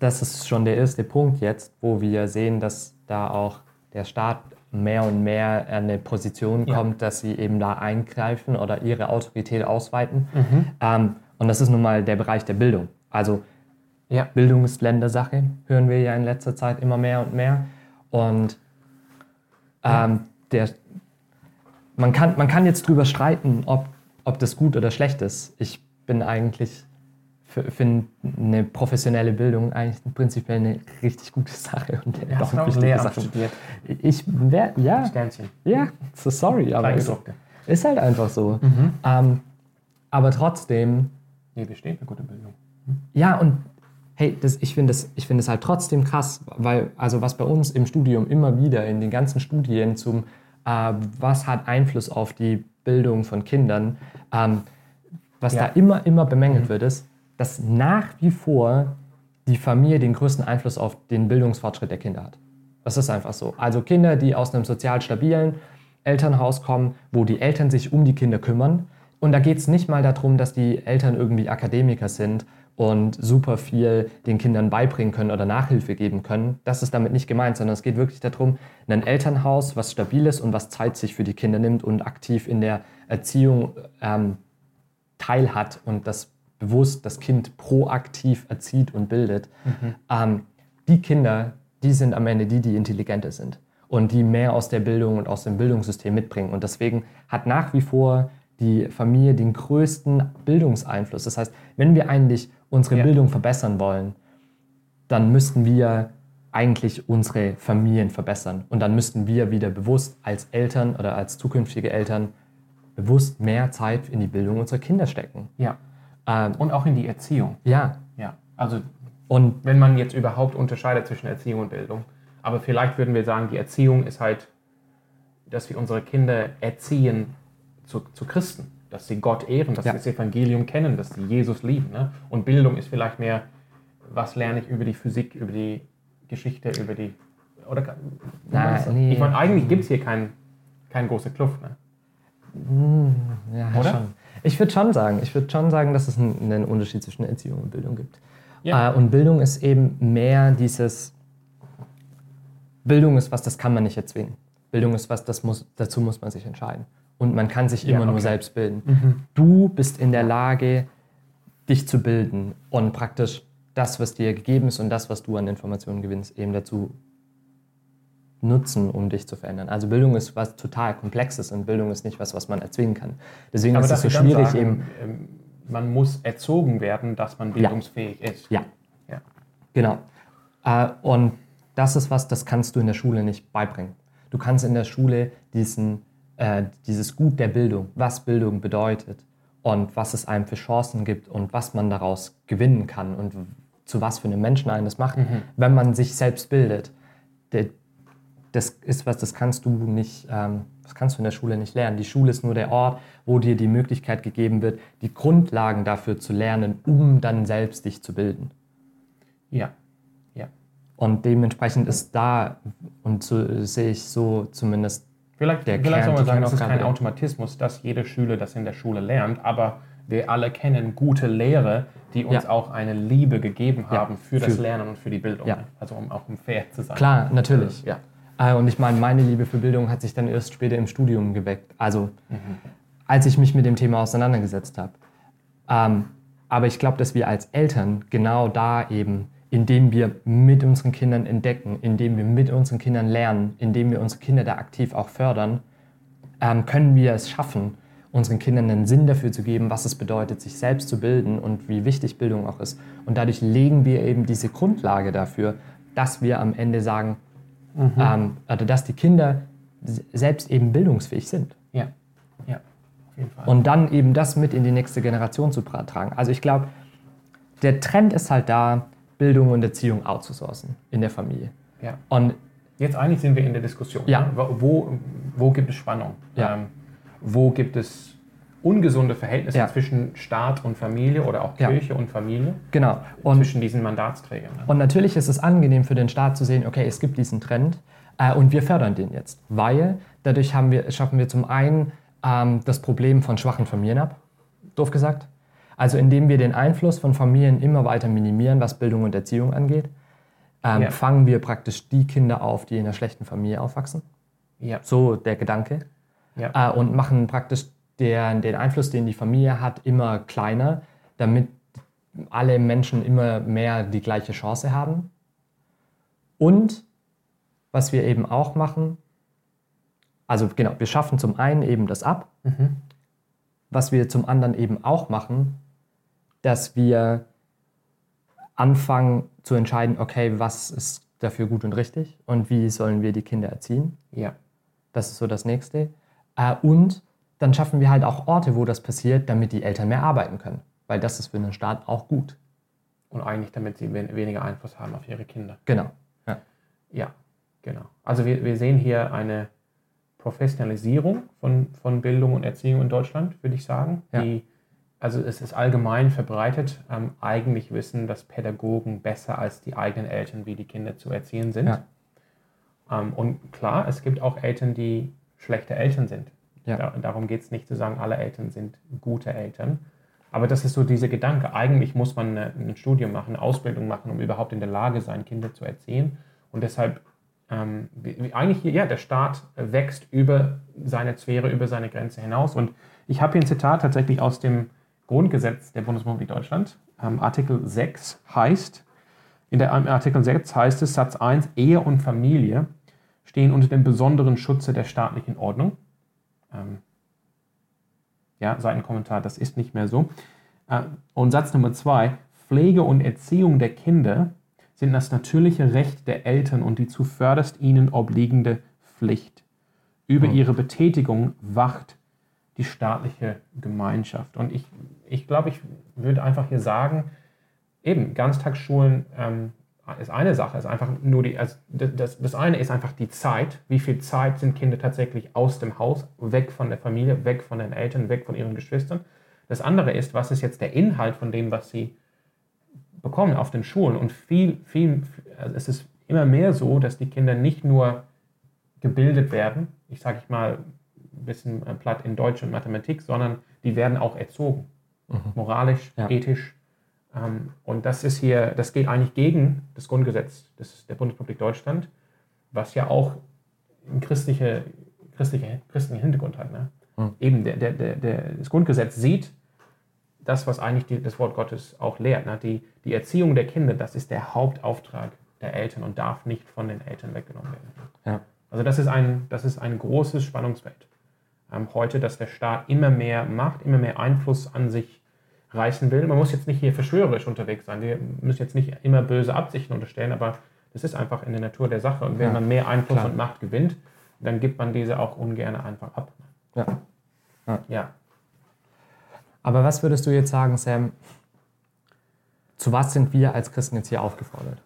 das ist schon der erste Punkt jetzt, wo wir sehen, dass da auch der Staat mehr und mehr an eine Position kommt, ja. dass sie eben da eingreifen oder ihre Autorität ausweiten. Mhm. Ähm, und das ist nun mal der Bereich der Bildung. Also ja. Bildung ist Ländersache, hören wir ja in letzter Zeit immer mehr und mehr. Und ähm, der, man, kann, man kann jetzt drüber streiten, ob, ob das gut oder schlecht ist. Ich bin eigentlich finde eine professionelle Bildung eigentlich prinzipiell eine richtig gute Sache und ja, auch eine wichtige Sache. Studiert. Ich wäre, ja. Sternchen. Ja, so sorry, aber. Ist halt einfach so. Mhm. Ähm, aber trotzdem. Nee, wir stehen für gute Bildung. Mhm. Ja, und hey, das, ich finde es find halt trotzdem krass, weil, also was bei uns im Studium immer wieder in den ganzen Studien zum, äh, was hat Einfluss auf die Bildung von Kindern, ähm, was ja. da immer, immer bemängelt mhm. wird, ist, dass nach wie vor die Familie den größten Einfluss auf den Bildungsfortschritt der Kinder hat. Das ist einfach so. Also Kinder, die aus einem sozial stabilen Elternhaus kommen, wo die Eltern sich um die Kinder kümmern. Und da geht es nicht mal darum, dass die Eltern irgendwie Akademiker sind und super viel den Kindern beibringen können oder Nachhilfe geben können. Das ist damit nicht gemeint, sondern es geht wirklich darum, ein Elternhaus, was stabil ist und was Zeit sich für die Kinder nimmt und aktiv in der Erziehung ähm, teilhat und das bewusst das Kind proaktiv erzieht und bildet. Mhm. Ähm, die Kinder, die sind am Ende die, die intelligenter sind und die mehr aus der Bildung und aus dem Bildungssystem mitbringen. Und deswegen hat nach wie vor die Familie den größten Bildungseinfluss. Das heißt, wenn wir eigentlich unsere ja. Bildung verbessern wollen, dann müssten wir eigentlich unsere Familien verbessern. Und dann müssten wir wieder bewusst als Eltern oder als zukünftige Eltern bewusst mehr Zeit in die Bildung unserer Kinder stecken. Ja. Ähm, und auch in die Erziehung. Ja. Ja. Also, und wenn man jetzt überhaupt unterscheidet zwischen Erziehung und Bildung. Aber vielleicht würden wir sagen, die Erziehung ist halt, dass wir unsere Kinder erziehen zu, zu Christen dass sie Gott ehren, dass ja. sie das Evangelium kennen, dass sie Jesus lieben. Ne? Und Bildung ist vielleicht mehr, was lerne ich über die Physik, über die Geschichte, über die. Oder, Na, nee. Ich meine, eigentlich gibt es hier keinen kein große Kluft. Ne? Hm, ja, oder? Schon. Ich würde schon sagen, ich würde schon sagen, dass es einen, Unterschied zwischen Erziehung und Bildung gibt. Ja. Äh, und Bildung ist eben mehr dieses. Bildung ist was, das kann man nicht erzwingen. Bildung ist was, das muss, dazu muss man sich entscheiden und man kann sich immer ja, okay. nur selbst bilden. Mhm. Du bist in der Lage, dich zu bilden und praktisch das, was dir gegeben ist und das, was du an Informationen gewinnst, eben dazu nutzen, um dich zu verändern. Also Bildung ist was total Komplexes und Bildung ist nicht was, was man erzwingen kann. Deswegen Aber ist es so schwierig sagen, eben. Ähm, man muss erzogen werden, dass man bildungsfähig ja. ist. Ja. ja. Genau. Äh, und das ist was, das kannst du in der Schule nicht beibringen. Du kannst in der Schule diesen äh, dieses Gut der Bildung, was Bildung bedeutet und was es einem für Chancen gibt und was man daraus gewinnen kann und zu was für einem Menschen einen das macht, mhm. wenn man sich selbst bildet. Das ist was, das kannst du nicht, ähm, das kannst du in der Schule nicht lernen. Die Schule ist nur der Ort, wo dir die Möglichkeit gegeben wird, die Grundlagen dafür zu lernen, um dann selbst dich zu bilden. Ja, ja. Und dementsprechend ist da, und so sehe ich so zumindest Vielleicht, der vielleicht soll man sagen, es ist kein Automatismus, dass jeder Schüler das in der Schule lernt, aber wir alle kennen gute Lehrer, die uns ja. auch eine Liebe gegeben haben ja, für, für, das Lernen und für die Bildung. Ja. Also um auch um fair zu sein. Klar, natürlich. Ja. Äh, und ich meine, meine Liebe für Bildung hat sich dann erst später im Studium geweckt. Also mhm. als ich mich mit dem Thema auseinandergesetzt habe. Ähm, aber ich glaube, dass wir als Eltern genau da eben indem wir mit unseren Kindern entdecken, indem wir mit unseren Kindern lernen, indem wir unsere Kinder da aktiv auch fördern, ähm, können wir es schaffen, unseren Kindern einen Sinn dafür zu geben, was es bedeutet, sich selbst zu bilden und wie wichtig Bildung auch ist. Und dadurch legen wir eben diese Grundlage dafür, dass wir am Ende sagen, mhm. ähm, also dass die Kinder selbst eben bildungsfähig sind. Ja, ja, auf jeden Fall. Und dann eben das mit in die nächste Generation zu tragen. Also ich glaube, der Trend ist halt da, Bildung und Erziehung outzusourcen in der Familie. Ja. Und jetzt eigentlich sind wir in der Diskussion. Ja. Ne? Wo, wo gibt es Spannung? Ja. Ähm, wo gibt es ungesunde Verhältnisse ja. zwischen Staat und Familie oder auch Kirche ja. und Familie? Genau. Und zwischen diesen Mandatsträgern. Ne? Und natürlich ist es angenehm für den Staat zu sehen, okay, es gibt diesen Trend äh, und wir fördern den jetzt, weil dadurch haben wir, schaffen wir zum einen ähm, das Problem von schwachen Familien ab, doof gesagt. Also indem wir den Einfluss von Familien immer weiter minimieren, was Bildung und Erziehung angeht, ähm, ja. fangen wir praktisch die Kinder auf, die in einer schlechten Familie aufwachsen. Ja. So der Gedanke. Äh, und machen praktisch der, den Einfluss, den die Familie hat, immer kleiner, damit alle Menschen immer mehr die gleiche Chance haben. Und was wir eben auch machen, also genau, wir schaffen zum einen eben das ab. Mhm. Was wir zum anderen eben auch machen, dass wir anfangen zu entscheiden, okay, was ist dafür gut und richtig und wie sollen wir die Kinder erziehen. Ja. Das ist so das Nächste. Äh, und dann schaffen wir halt auch Orte, wo das passiert, damit die Eltern mehr arbeiten können. Weil das ist für einen Staat auch gut. Und eigentlich, damit sie weniger Einfluss haben auf ihre Kinder. Genau. Ja, ja genau. Also wir, wir sehen hier eine Professionalisierung von, von Bildung und Erziehung in Deutschland, würde ich sagen. Ja. Die, also es ist allgemein verbreitet, ähm, eigentlich wissen, dass Pädagogen besser als die eigenen Eltern, wie die Kinder zu erziehen sind. Ja. Ähm, und klar, es gibt auch Eltern, die schlechte Eltern sind. Ja. Da, darum geht es nicht zu sagen, alle Eltern sind gute Eltern. Aber das ist so dieser Gedanke. Eigentlich muss man ein Studium machen, eine Ausbildung machen, um überhaupt in der Lage sein, Kinder zu erziehen. Und deshalb, ähm, eigentlich, ja, der Staat wächst über seine Sphäre, über seine Grenze hinaus. Und ich habe hier ein Zitat tatsächlich aus dem Grundgesetz der Bundesrepublik Deutschland. Ähm, Artikel 6 heißt, in der Artikel 6 heißt es, Satz 1, Ehe und Familie stehen unter dem besonderen Schutze der staatlichen Ordnung ähm, ja, Seitenkommentar, das ist nicht mehr so. Äh, und Satz Nummer zwei, Pflege und Erziehung der Kinder sind das natürliche Recht der Eltern und die zuvörderst ihnen obliegende Pflicht. Über mhm. ihre Betätigung wacht die staatliche Gemeinschaft. Und ich, ich glaube, ich würde einfach hier sagen, eben Ganztagsschulen ähm, ist eine Sache, ist einfach nur die, also das, das eine ist einfach die Zeit, wie viel Zeit sind Kinder tatsächlich aus dem Haus, weg von der Familie, weg von den Eltern, weg von ihren Geschwistern. Das andere ist, was ist jetzt der Inhalt von dem, was sie bekommen auf den Schulen. Und viel, viel, also es ist immer mehr so, dass die Kinder nicht nur gebildet werden, ich sage ich mal ein bisschen platt in Deutsch und Mathematik, sondern die werden auch erzogen. Mhm. Moralisch, ja. ethisch, und das ist hier, das geht eigentlich gegen das Grundgesetz des, der Bundesrepublik Deutschland, was ja auch einen christliche, christliche, christlichen Hintergrund hat. Ne? Mhm. Eben der, der, der, das Grundgesetz sieht das, was eigentlich die, das Wort Gottes auch lehrt. Ne? Die, die Erziehung der Kinder, das ist der Hauptauftrag der Eltern und darf nicht von den Eltern weggenommen werden. Ja. Also das ist ein, das ist ein großes Spannungsfeld ähm, heute, dass der Staat immer mehr Macht, immer mehr Einfluss an sich reißen will. Man muss jetzt nicht hier verschwörerisch unterwegs sein. Wir müssen jetzt nicht immer böse Absichten unterstellen, aber das ist einfach in der Natur der Sache. Und wenn ja, man mehr Einfluss klar. und Macht gewinnt, dann gibt man diese auch ungern einfach ab. Ja. ja. ja. Aber was würdest du jetzt sagen, Sam? Zu was sind wir als Christen jetzt hier aufgefordert?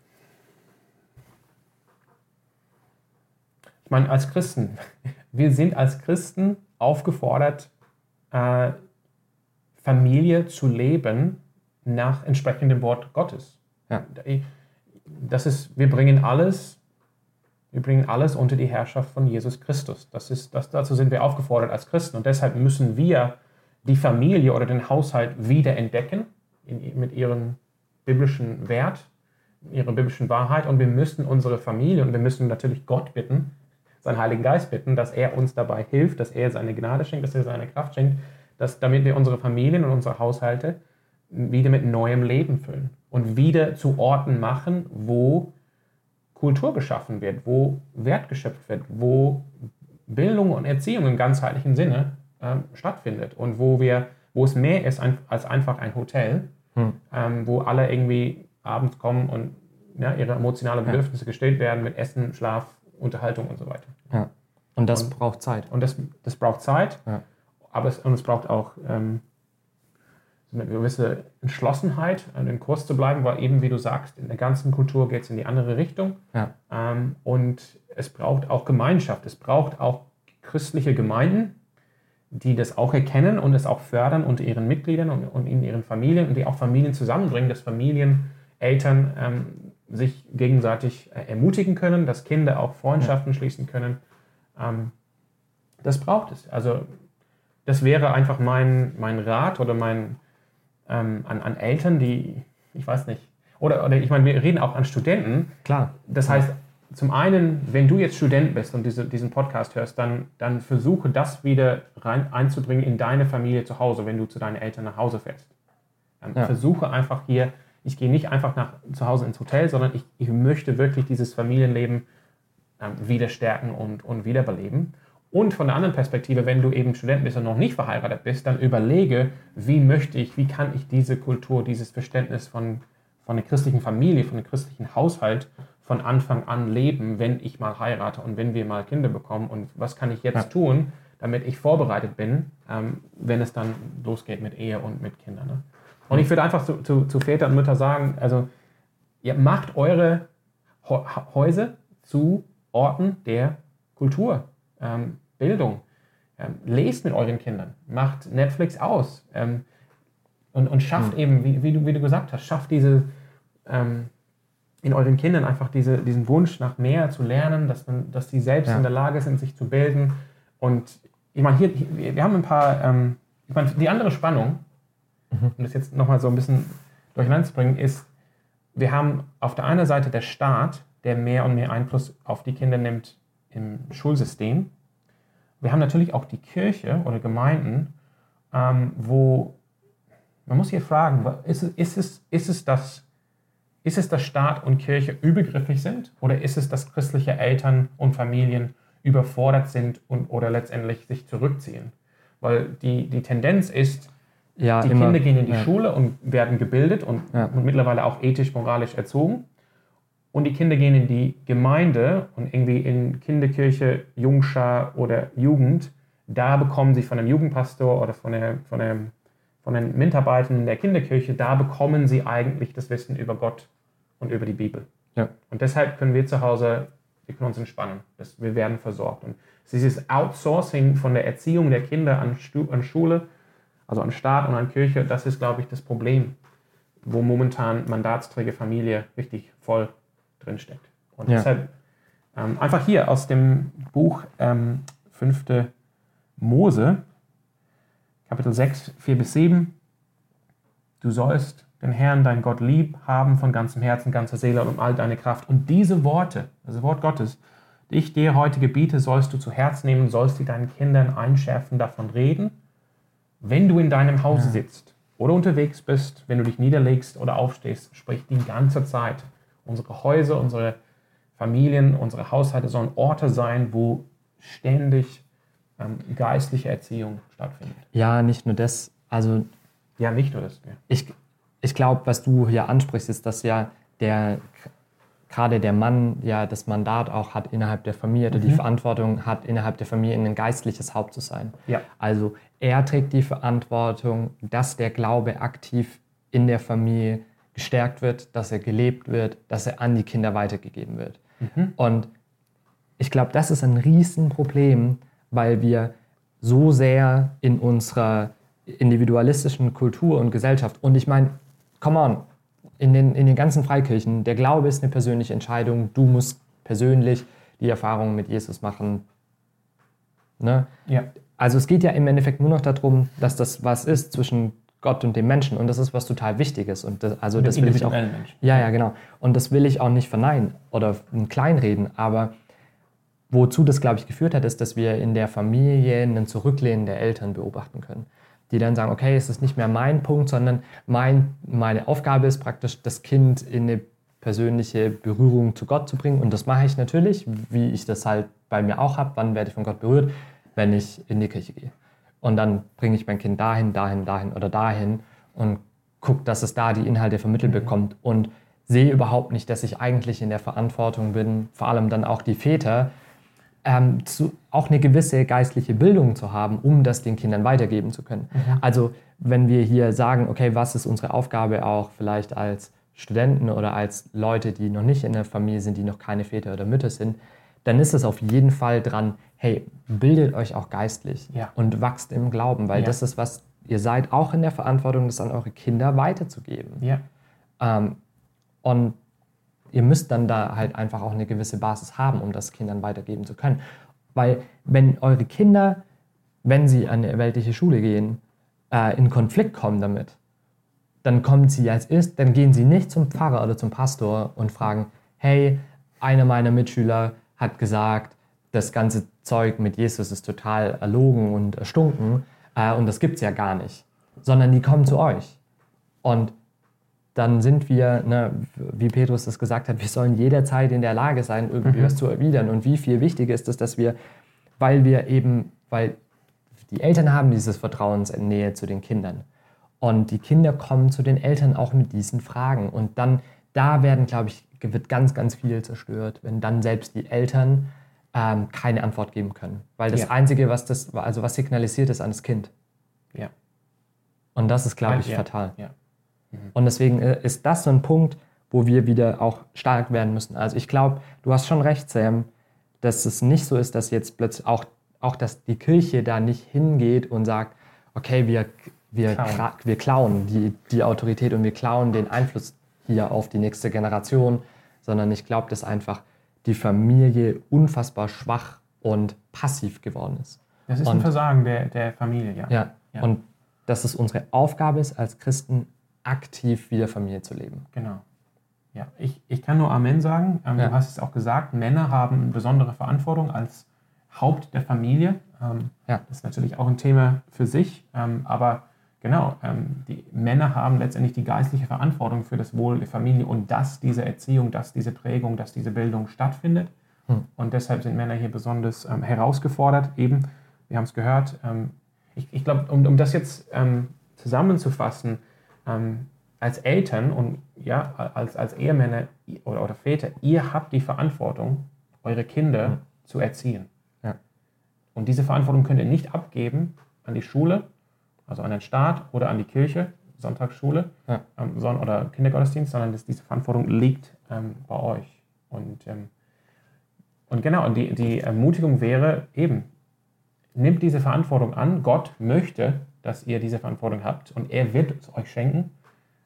Ich meine, als Christen, wir sind als Christen aufgefordert, äh, Familie zu leben nach entsprechendem Wort Gottes. Ja. Das ist, wir bringen alles, wir bringen alles unter die Herrschaft von Jesus Christus. Das ist, das, dazu sind wir aufgefordert als Christen und deshalb müssen wir die Familie oder den Haushalt wieder entdecken in, mit ihrem biblischen Wert, ihrer biblischen Wahrheit und wir müssen unsere Familie und wir müssen natürlich Gott bitten, seinen Heiligen Geist bitten, dass er uns dabei hilft, dass er seine Gnade schenkt, dass er seine Kraft schenkt, dass, damit wir unsere Familien und unsere Haushalte wieder mit neuem Leben füllen und wieder zu Orten machen, wo Kultur geschaffen wird, wo Wert geschöpft wird, wo Bildung und Erziehung im ganzheitlichen Sinne äh, stattfindet und wo wir, wo es mehr ist als einfach ein Hotel, hm. ähm, wo alle irgendwie abends kommen und ja, ihre emotionalen Bedürfnisse ja. gestillt werden mit Essen, Schlaf, Unterhaltung und so weiter. Ja. Und das und, braucht Zeit. Und das, das braucht Zeit. Ja aber es, und es braucht auch ähm, eine gewisse Entschlossenheit, an dem Kurs zu bleiben, weil eben, wie du sagst, in der ganzen Kultur geht es in die andere Richtung. Ja. Ähm, und es braucht auch Gemeinschaft, es braucht auch christliche Gemeinden, die das auch erkennen und es auch fördern unter ihren Mitgliedern und, und in ihren Familien und die auch Familien zusammenbringen, dass Familien, Eltern ähm, sich gegenseitig äh, ermutigen können, dass Kinder auch Freundschaften ja. schließen können. Ähm, das braucht es. Also das wäre einfach mein, mein Rat oder mein ähm, an, an Eltern, die, ich weiß nicht, oder, oder ich meine, wir reden auch an Studenten. Klar. Das heißt, zum einen, wenn du jetzt Student bist und diese, diesen Podcast hörst, dann, dann versuche das wieder rein, einzubringen in deine Familie zu Hause, wenn du zu deinen Eltern nach Hause fährst. Dann ja. versuche einfach hier, ich gehe nicht einfach nach zu Hause ins Hotel, sondern ich, ich möchte wirklich dieses Familienleben ähm, wieder stärken und, und wiederbeleben. Und von der anderen Perspektive, wenn du eben Student bist und noch nicht verheiratet bist, dann überlege, wie möchte ich, wie kann ich diese Kultur, dieses Verständnis von, von der christlichen Familie, von dem christlichen Haushalt von Anfang an leben, wenn ich mal heirate und wenn wir mal Kinder bekommen und was kann ich jetzt ja. tun, damit ich vorbereitet bin, ähm, wenn es dann losgeht mit Ehe und mit Kindern. Ne? Und ich würde einfach zu, zu, zu Väter und Mütter sagen, also ihr macht eure Häuser zu Orten der Kultur, ähm, Bildung. Ähm, lest mit euren Kindern, macht Netflix aus ähm, und, und schafft mhm. eben, wie, wie, du, wie du gesagt hast, schafft diese, ähm, in euren Kindern einfach diese, diesen Wunsch nach mehr zu lernen, dass, man, dass sie selbst ja. in der Lage sind, sich zu bilden. Und ich meine, hier, hier wir haben ein paar, ähm, ich meine, die andere Spannung, mhm. um das jetzt nochmal so ein bisschen durcheinander zu bringen, ist, wir haben auf der einen Seite der Staat, der mehr und mehr Einfluss auf die Kinder nimmt im Schulsystem. Wir haben natürlich auch die Kirche oder Gemeinden, ähm, wo man muss hier fragen, ist, ist, es, ist es das ist es, dass Staat und Kirche übergriffig sind oder ist es, dass christliche Eltern und Familien überfordert sind und, oder letztendlich sich zurückziehen? Weil die, die Tendenz ist, ja, die immer, Kinder gehen in die ja. Schule und werden gebildet und, ja. und mittlerweile auch ethisch, moralisch erzogen. Und die Kinder gehen in die Gemeinde und irgendwie in Kinderkirche, Jungschar oder Jugend. Da bekommen sie von einem Jugendpastor oder von, der, von einem von den Mitarbeitern in der Kinderkirche, da bekommen sie eigentlich das Wissen über Gott und über die Bibel. Ja. Und deshalb können wir zu Hause, wir können uns entspannen. Das, wir werden versorgt. Und dieses Outsourcing von der Erziehung der Kinder an, Stu an Schule, also an Staat und an Kirche, das ist, glaube ich, das Problem, wo momentan Mandatsträger Familie richtig voll drinsteckt. Und ja. deshalb ähm, einfach hier aus dem Buch ähm, 5. Mose, Kapitel 6, 4 bis 7. Du sollst den Herrn, dein Gott, lieb haben von ganzem Herzen, ganzer Seele und um all deine Kraft. Und diese Worte, das Wort Gottes, die ich dir heute gebiete, sollst du zu Herz nehmen, sollst die deinen Kindern einschärfen, davon reden, wenn du in deinem Hause sitzt oder unterwegs bist, wenn du dich niederlegst oder aufstehst, sprich die ganze Zeit. Unsere Häuser, unsere Familien, unsere Haushalte sollen Orte sein, wo ständig ähm, geistliche Erziehung stattfindet. Ja, nicht nur das. Also ja, nicht nur das. Ja. Ich, ich glaube, was du hier ansprichst, ist, dass ja der gerade der Mann ja das Mandat auch hat innerhalb der Familie oder mhm. die Verantwortung hat innerhalb der Familie ein geistliches Haupt zu sein. Ja. Also er trägt die Verantwortung, dass der Glaube aktiv in der Familie gestärkt wird, dass er gelebt wird, dass er an die Kinder weitergegeben wird. Mhm. Und ich glaube, das ist ein Riesenproblem, weil wir so sehr in unserer individualistischen Kultur und Gesellschaft, und ich meine, come on, in den, in den ganzen Freikirchen, der Glaube ist eine persönliche Entscheidung, du musst persönlich die Erfahrungen mit Jesus machen. Ne? Ja. Also es geht ja im Endeffekt nur noch darum, dass das was ist zwischen Gott und dem Menschen und das ist was total Wichtiges und das, also das will ich auch ja ja genau und das will ich auch nicht verneinen oder kleinreden, aber Wozu das, glaube ich, geführt hat, ist, dass wir in der Familie einen Zurücklehnen der Eltern beobachten können. Die dann sagen, okay, es ist nicht mehr mein Punkt, sondern mein, meine Aufgabe ist praktisch, das Kind in eine persönliche Berührung zu Gott zu bringen. Und das mache ich natürlich, wie ich das halt bei mir auch habe. Wann werde ich von Gott berührt? Wenn ich in die Kirche gehe. Und dann bringe ich mein Kind dahin, dahin, dahin oder dahin und gucke, dass es da die Inhalte vermittelt mhm. bekommt und sehe überhaupt nicht, dass ich eigentlich in der Verantwortung bin, vor allem dann auch die Väter, ähm, zu, auch eine gewisse geistliche Bildung zu haben, um das den Kindern weitergeben zu können. Mhm. Also wenn wir hier sagen, okay, was ist unsere Aufgabe auch vielleicht als Studenten oder als Leute, die noch nicht in der Familie sind, die noch keine Väter oder Mütter sind, dann ist es auf jeden Fall dran, hey, bildet euch auch geistlich ja. und wachst im Glauben, weil ja. das ist was, ihr seid auch in der Verantwortung, das an eure Kinder weiterzugeben. Ja. Ähm, und ihr müsst dann da halt einfach auch eine gewisse Basis haben, um das Kindern weitergeben zu können. Weil wenn eure Kinder, wenn sie an eine weltliche Schule gehen, äh, in Konflikt kommen damit, dann kommen sie als ist, dann gehen sie nicht zum Pfarrer oder zum Pastor und fragen, hey, einer meiner Mitschüler hat gesagt, das ganze Zeug mit Jesus ist total erlogen und erstunken äh, und das gibt es ja gar nicht. Sondern die kommen zu euch. Und dann sind wir, ne, wie Petrus das gesagt hat, wir sollen jederzeit in der Lage sein, irgendwie mhm. was zu erwidern. Und wie viel wichtiger ist es, dass wir, weil wir eben, weil die Eltern haben dieses Vertrauensnähe zu den Kindern. Und die Kinder kommen zu den Eltern auch mit diesen Fragen. Und dann, da werden, glaube ich, wird ganz, ganz viel zerstört, wenn dann selbst die Eltern ähm, keine Antwort geben können. Weil das ja. Einzige, was das, also was signalisiert, ist an das Kind. Ja. Und das ist, glaube ich, ja. fatal. Ja. Mhm. Und deswegen äh, ist das so ein Punkt, wo wir wieder auch stark werden müssen. Also ich glaube, du hast schon recht, Sam, dass es nicht so ist, dass jetzt plötzlich auch, auch dass die Kirche da nicht hingeht und sagt, okay, wir, wir, klauen. wir klauen die, die Autorität und wir klauen den Einfluss hier auf die nächste Generation, sondern ich glaube, dass einfach die Familie unfassbar schwach und passiv geworden ist. Das ist und, ein Versagen der, der Familie, ja. ja. ja. Und dass es unsere Aufgabe ist, als Christen aktiv wieder Familie zu leben. Genau. Ja, ich, ich kann nur Amen sagen. Ähm, ja. Du hast es auch gesagt, Männer haben eine besondere Verantwortung als Haupt der Familie. Ähm, ja. Das ist natürlich auch ein Thema für sich, ähm, aber genau, ähm, die Männer haben letztendlich die geistliche Verantwortung für das Wohl der Familie und dass diese Erziehung, dass diese Prägung, dass diese Bildung stattfindet. Hm. Und deshalb sind Männer hier besonders ähm, herausgefordert. Eben, wir haben es gehört. Ähm, ich, ich glaube, um, um das jetzt zusammenzufassen, als Eltern und ja, als, als Ehemänner oder, oder Väter, ihr habt die Verantwortung, eure Kinder mhm. zu erziehen. Ja. Und diese Verantwortung könnt ihr nicht abgeben an die Schule, also an den Staat oder an die Kirche, Sonntagsschule ja. ähm, oder Kindergottesdienst, sondern dass diese Verantwortung liegt ähm, bei euch. Und, ähm, und genau, die, die Ermutigung wäre eben, nimmt diese Verantwortung an. Gott möchte, dass ihr diese Verantwortung habt und er wird es euch schenken.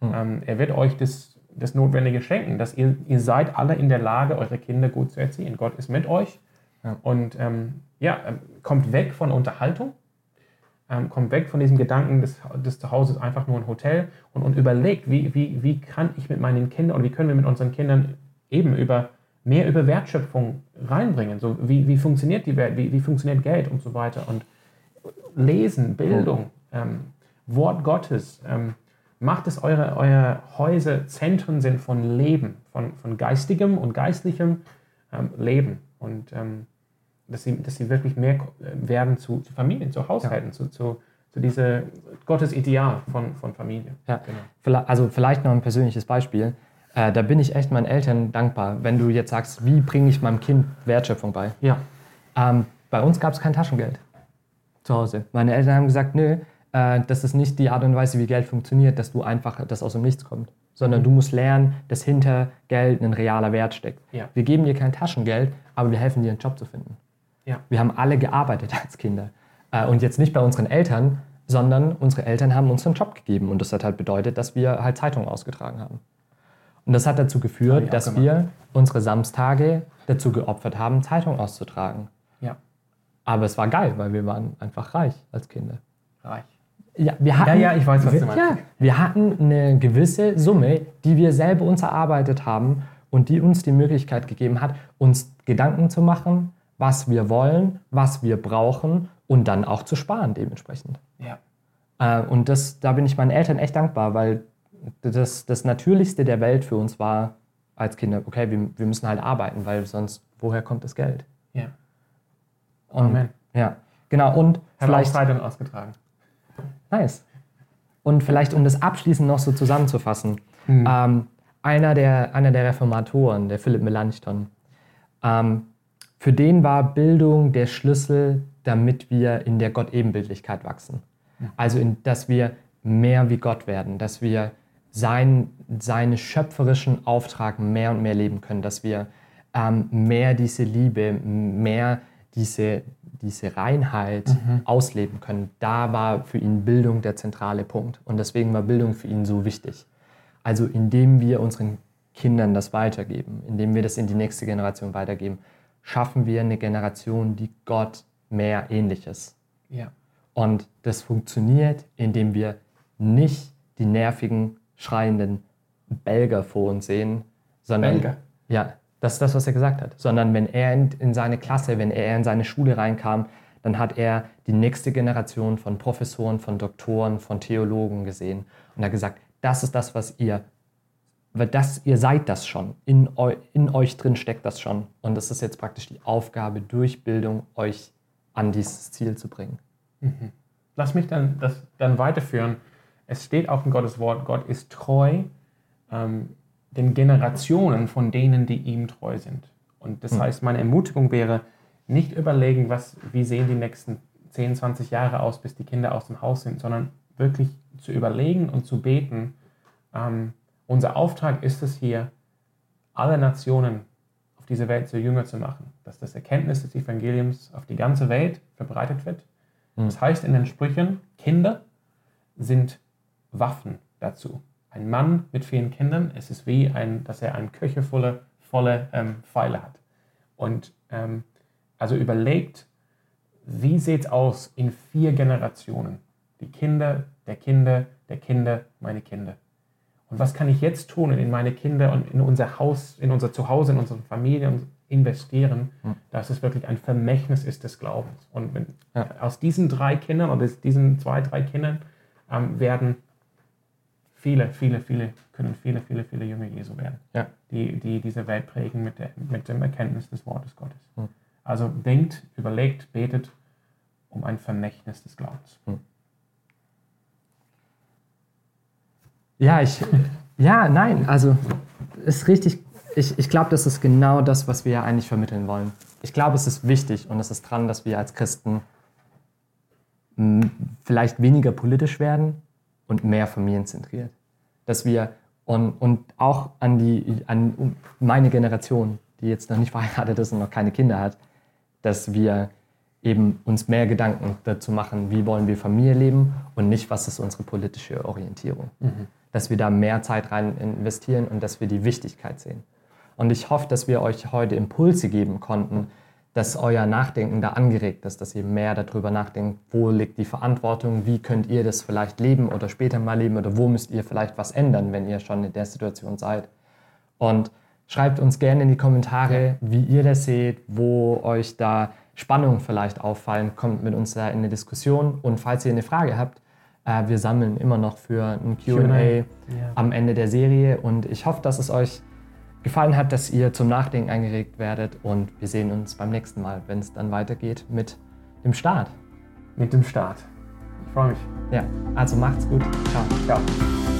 Mhm. Er wird euch das, das Notwendige schenken, dass ihr, ihr seid alle in der Lage, eure Kinder gut zu erziehen. Gott ist mit euch ja. und ähm, ja, ähm, kommt weg von Unterhaltung, ähm, kommt weg von diesem Gedanken, das, das Zuhause ist einfach nur ein Hotel und, und überlegt, wie, wie, wie kann ich mit meinen Kindern und wie können wir mit unseren Kindern eben über mehr über Wertschöpfung reinbringen. So, wie, wie funktioniert die Welt, wie, wie funktioniert Geld und so weiter. Und Lesen, Bildung, ähm, Wort Gottes, ähm, macht es eure, eure Häuser Zentren sind von Leben, von, von geistigem und geistlichem ähm, Leben. Und ähm, dass, sie, dass sie wirklich mehr äh, werden zu, zu Familien, zu Haushalten, ja. zu, zu, zu diesem Gottes Ideal von, von Familie. Ja. Genau. Also vielleicht noch ein persönliches Beispiel. Äh, da bin ich echt meinen Eltern dankbar, wenn du jetzt sagst, wie bringe ich meinem Kind Wertschöpfung bei? Ja. Ähm, bei uns gab es kein Taschengeld zu Hause. Meine Eltern haben gesagt, nö, äh, das ist nicht die Art und Weise, wie Geld funktioniert, dass du einfach das aus dem Nichts kommt, sondern mhm. du musst lernen, dass hinter Geld ein realer Wert steckt. Ja. Wir geben dir kein Taschengeld, aber wir helfen dir, einen Job zu finden. Ja. Wir haben alle gearbeitet als Kinder. Äh, und jetzt nicht bei unseren Eltern, sondern unsere Eltern haben uns einen Job gegeben. Und das hat halt bedeutet, dass wir halt Zeitungen ausgetragen haben. Und das hat dazu geführt, dass gemacht. wir unsere Samstage dazu geopfert haben, Zeitungen auszutragen. Ja. Aber es war geil, weil wir waren einfach reich als Kinder. Reich. Ja, wir hatten, ja, ja, ich weiß, was du meinst. Ja, wir hatten eine gewisse Summe, die wir selber uns erarbeitet haben und die uns die Möglichkeit gegeben hat, uns Gedanken zu machen, was wir wollen, was wir brauchen und dann auch zu sparen dementsprechend. Ja. Äh, und das, da bin ich meinen Eltern echt dankbar, weil das, das Natürlichste der Welt für uns war als Kinder, okay, wir, wir müssen halt arbeiten, weil sonst, woher kommt das Geld? Ja. Und, Amen. Ja, genau. Und Haben vielleicht... Zeitung ausgetragen. Nice. Und vielleicht, um das abschließend noch so zusammenzufassen, mhm. ähm, einer, der, einer der Reformatoren, der Philipp Melanchthon, ähm, für den war Bildung der Schlüssel, damit wir in der Gott-Ebenbildlichkeit wachsen. Also, in, dass wir mehr wie Gott werden, dass wir sein, seinen schöpferischen Auftrag mehr und mehr leben können, dass wir ähm, mehr diese Liebe, mehr diese, diese Reinheit mhm. ausleben können. Da war für ihn Bildung der zentrale Punkt. Und deswegen war Bildung für ihn so wichtig. Also indem wir unseren Kindern das weitergeben, indem wir das in die nächste Generation weitergeben, schaffen wir eine Generation, die Gott mehr ähnlich ist. Ja. Und das funktioniert, indem wir nicht die nervigen, schreienden Belger vor uns sehen, sondern Belger. ja, das ist das, was er gesagt hat. Sondern wenn er in, in seine Klasse, wenn er in seine Schule reinkam, dann hat er die nächste Generation von Professoren, von Doktoren, von Theologen gesehen und hat gesagt, das ist das, was ihr, das, ihr seid das schon, in, eu, in euch drin steckt das schon. Und das ist jetzt praktisch die Aufgabe, durch Bildung euch an dieses Ziel zu bringen. Mhm. Lass mich dann das dann weiterführen. Es steht auch in Gottes Wort, Gott ist treu ähm, den Generationen von denen, die ihm treu sind. Und das mhm. heißt, meine Ermutigung wäre, nicht überlegen, was, wie sehen die nächsten 10, 20 Jahre aus, bis die Kinder aus dem Haus sind, sondern wirklich zu überlegen und zu beten. Ähm, unser Auftrag ist es hier, alle Nationen auf dieser Welt zu Jünger zu machen, dass das Erkenntnis des Evangeliums auf die ganze Welt verbreitet wird. Mhm. Das heißt in den Sprüchen, Kinder sind Waffen dazu. Ein Mann mit vielen Kindern, es ist wie, ein, dass er eine Küche volle, volle ähm, Pfeile hat. Und ähm, also überlegt, wie sieht es aus in vier Generationen? Die Kinder, der Kinder, der Kinder, meine Kinder. Und was kann ich jetzt tun in meine Kinder und in unser Haus, in unser Zuhause, in unsere Familie investieren, mhm. dass es wirklich ein Vermächtnis ist des Glaubens. Und wenn, ja. aus diesen drei Kindern oder diesen zwei, drei Kindern ähm, werden viele, viele, viele, können viele, viele, viele Jünger Jesu werden, ja. die, die diese Welt prägen mit, der, mit dem Erkenntnis des Wortes Gottes. Mhm. Also denkt, überlegt, betet um ein Vermächtnis des Glaubens. Mhm. Ja, ich, ja, nein, also ist richtig. Ich, ich glaube, das ist genau das, was wir ja eigentlich vermitteln wollen. Ich glaube, es ist wichtig und es ist dran, dass wir als Christen vielleicht weniger politisch werden und mehr familienzentriert. Dass wir und, und auch an, die, an meine Generation, die jetzt noch nicht verheiratet ist und noch keine Kinder hat, dass wir eben uns mehr Gedanken dazu machen, wie wollen wir Familie leben und nicht, was ist unsere politische Orientierung. Mhm dass wir da mehr Zeit rein investieren und dass wir die Wichtigkeit sehen. Und ich hoffe, dass wir euch heute Impulse geben konnten, dass euer Nachdenken da angeregt ist, dass ihr mehr darüber nachdenkt, wo liegt die Verantwortung, wie könnt ihr das vielleicht leben oder später mal leben oder wo müsst ihr vielleicht was ändern, wenn ihr schon in der Situation seid. Und schreibt uns gerne in die Kommentare, wie ihr das seht, wo euch da Spannungen vielleicht auffallen, kommt mit uns da in eine Diskussion und falls ihr eine Frage habt, äh, wir sammeln immer noch für ein QA ja. am Ende der Serie und ich hoffe, dass es euch gefallen hat, dass ihr zum Nachdenken angeregt werdet und wir sehen uns beim nächsten Mal, wenn es dann weitergeht mit dem Start. Mit dem Start. Ich freue mich. Ja, also macht's gut. Ciao. Ciao.